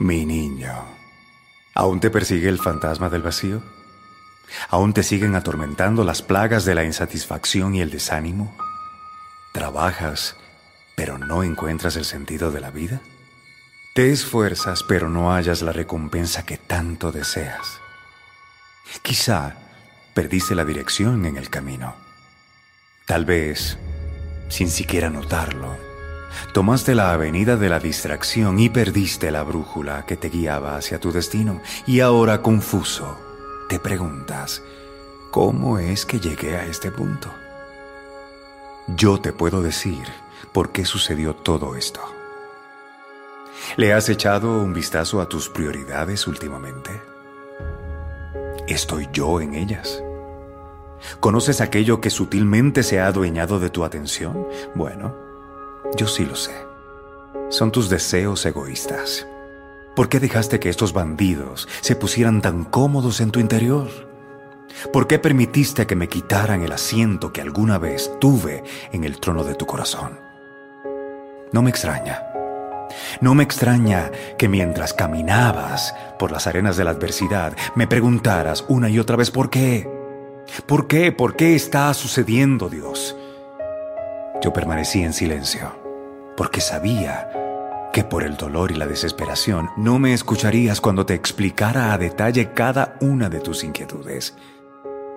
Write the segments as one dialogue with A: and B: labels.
A: Mi niño, ¿aún te persigue el fantasma del vacío? ¿Aún te siguen atormentando las plagas de la insatisfacción y el desánimo? ¿Trabajas, pero no encuentras el sentido de la vida? ¿Te esfuerzas, pero no hallas la recompensa que tanto deseas? Quizá perdiste la dirección en el camino. Tal vez, sin siquiera notarlo, Tomaste la avenida de la distracción y perdiste la brújula que te guiaba hacia tu destino. Y ahora, confuso, te preguntas, ¿cómo es que llegué a este punto? Yo te puedo decir por qué sucedió todo esto. ¿Le has echado un vistazo a tus prioridades últimamente? ¿Estoy yo en ellas? ¿Conoces aquello que sutilmente se ha adueñado de tu atención? Bueno, yo sí lo sé. Son tus deseos egoístas. ¿Por qué dejaste que estos bandidos se pusieran tan cómodos en tu interior? ¿Por qué permitiste que me quitaran el asiento que alguna vez tuve en el trono de tu corazón? No me extraña. No me extraña que mientras caminabas por las arenas de la adversidad me preguntaras una y otra vez por qué. ¿Por qué? ¿Por qué está sucediendo, Dios? Yo permanecí en silencio, porque sabía que por el dolor y la desesperación no me escucharías cuando te explicara a detalle cada una de tus inquietudes.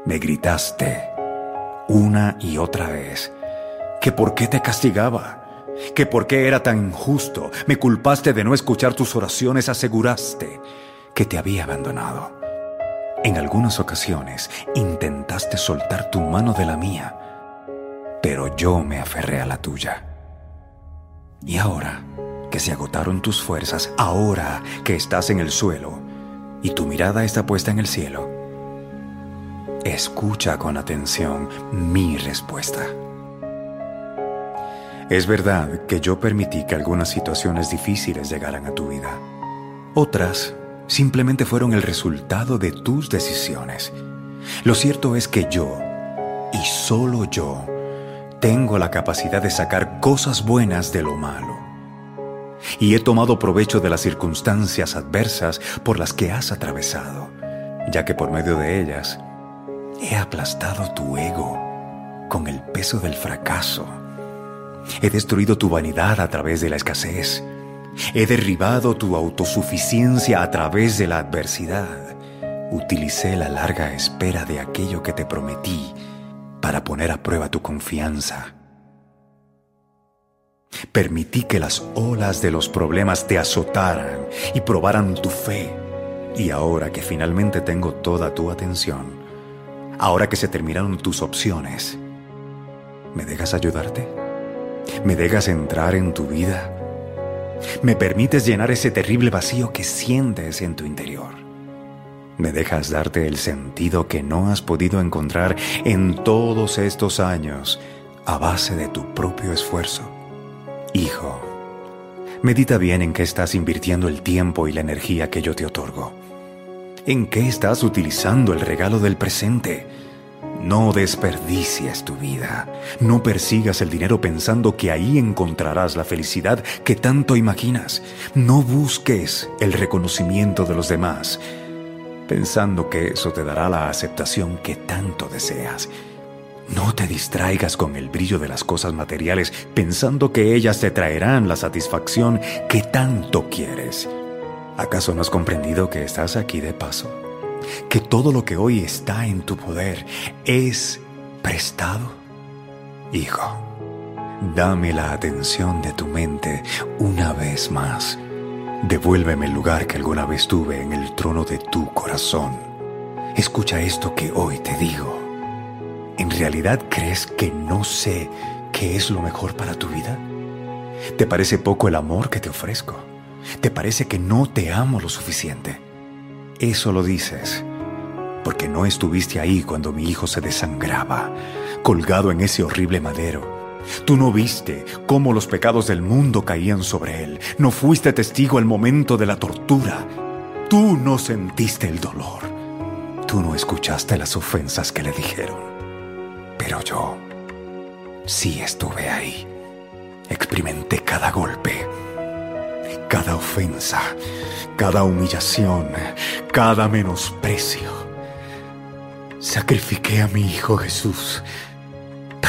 A: Me gritaste una y otra vez que por qué te castigaba, que por qué era tan injusto, me culpaste de no escuchar tus oraciones, aseguraste que te había abandonado. En algunas ocasiones intentaste soltar tu mano de la mía, yo me aferré a la tuya. Y ahora que se agotaron tus fuerzas, ahora que estás en el suelo y tu mirada está puesta en el cielo, escucha con atención mi respuesta. Es verdad que yo permití que algunas situaciones difíciles llegaran a tu vida. Otras simplemente fueron el resultado de tus decisiones. Lo cierto es que yo, y solo yo, tengo la capacidad de sacar cosas buenas de lo malo. Y he tomado provecho de las circunstancias adversas por las que has atravesado, ya que por medio de ellas he aplastado tu ego con el peso del fracaso. He destruido tu vanidad a través de la escasez. He derribado tu autosuficiencia a través de la adversidad. Utilicé la larga espera de aquello que te prometí para poner a prueba tu confianza. Permití que las olas de los problemas te azotaran y probaran tu fe. Y ahora que finalmente tengo toda tu atención, ahora que se terminaron tus opciones, ¿me dejas ayudarte? ¿Me dejas entrar en tu vida? ¿Me permites llenar ese terrible vacío que sientes en tu interior? Me dejas darte el sentido que no has podido encontrar en todos estos años a base de tu propio esfuerzo. Hijo, medita bien en qué estás invirtiendo el tiempo y la energía que yo te otorgo. ¿En qué estás utilizando el regalo del presente? No desperdicies tu vida. No persigas el dinero pensando que ahí encontrarás la felicidad que tanto imaginas. No busques el reconocimiento de los demás pensando que eso te dará la aceptación que tanto deseas. No te distraigas con el brillo de las cosas materiales pensando que ellas te traerán la satisfacción que tanto quieres. ¿Acaso no has comprendido que estás aquí de paso? Que todo lo que hoy está en tu poder es prestado? Hijo, dame la atención de tu mente una vez más Devuélveme el lugar que alguna vez tuve en el trono de tu corazón. Escucha esto que hoy te digo. ¿En realidad crees que no sé qué es lo mejor para tu vida? ¿Te parece poco el amor que te ofrezco? ¿Te parece que no te amo lo suficiente? Eso lo dices porque no estuviste ahí cuando mi hijo se desangraba, colgado en ese horrible madero. Tú no viste cómo los pecados del mundo caían sobre él. No fuiste testigo al momento de la tortura. Tú no sentiste el dolor. Tú no escuchaste las ofensas que le dijeron. Pero yo sí estuve ahí. Experimenté cada golpe cada ofensa, cada humillación, cada menosprecio. Sacrifiqué a mi Hijo Jesús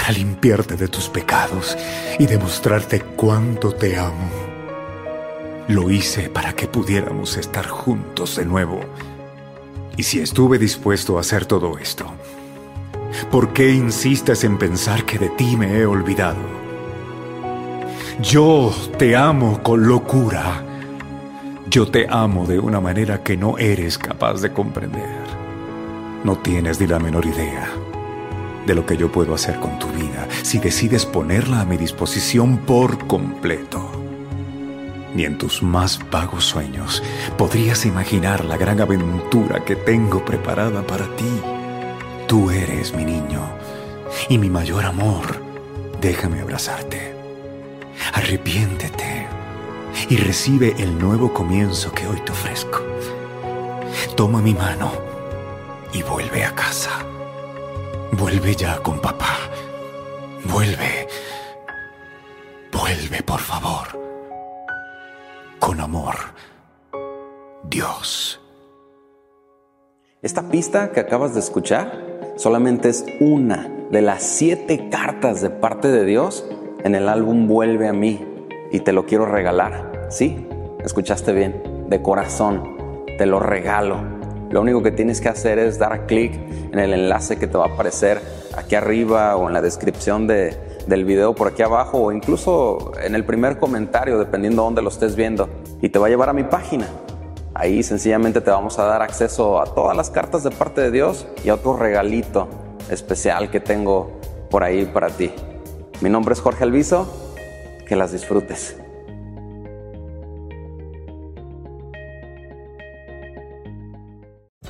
A: para limpiarte de tus pecados y demostrarte cuánto te amo. Lo hice para que pudiéramos estar juntos de nuevo. Y si estuve dispuesto a hacer todo esto, ¿por qué insistes en pensar que de ti me he olvidado? Yo te amo con locura. Yo te amo de una manera que no eres capaz de comprender. No tienes ni la menor idea de lo que yo puedo hacer con tu vida si decides ponerla a mi disposición por completo. Ni en tus más vagos sueños podrías imaginar la gran aventura que tengo preparada para ti. Tú eres mi niño y mi mayor amor. Déjame abrazarte. Arrepiéntete y recibe el nuevo comienzo que hoy te ofrezco. Toma mi mano y vuelve a casa. Vuelve ya con papá. Vuelve. Vuelve, por favor. Con amor. Dios.
B: Esta pista que acabas de escuchar solamente es una de las siete cartas de parte de Dios en el álbum Vuelve a mí y te lo quiero regalar. Sí, escuchaste bien, de corazón, te lo regalo. Lo único que tienes que hacer es dar clic en el enlace que te va a aparecer aquí arriba o en la descripción de, del video por aquí abajo o incluso en el primer comentario, dependiendo de dónde lo estés viendo. Y te va a llevar a mi página. Ahí sencillamente te vamos a dar acceso a todas las cartas de parte de Dios y a otro regalito especial que tengo por ahí para ti. Mi nombre es Jorge Alviso, que las disfrutes.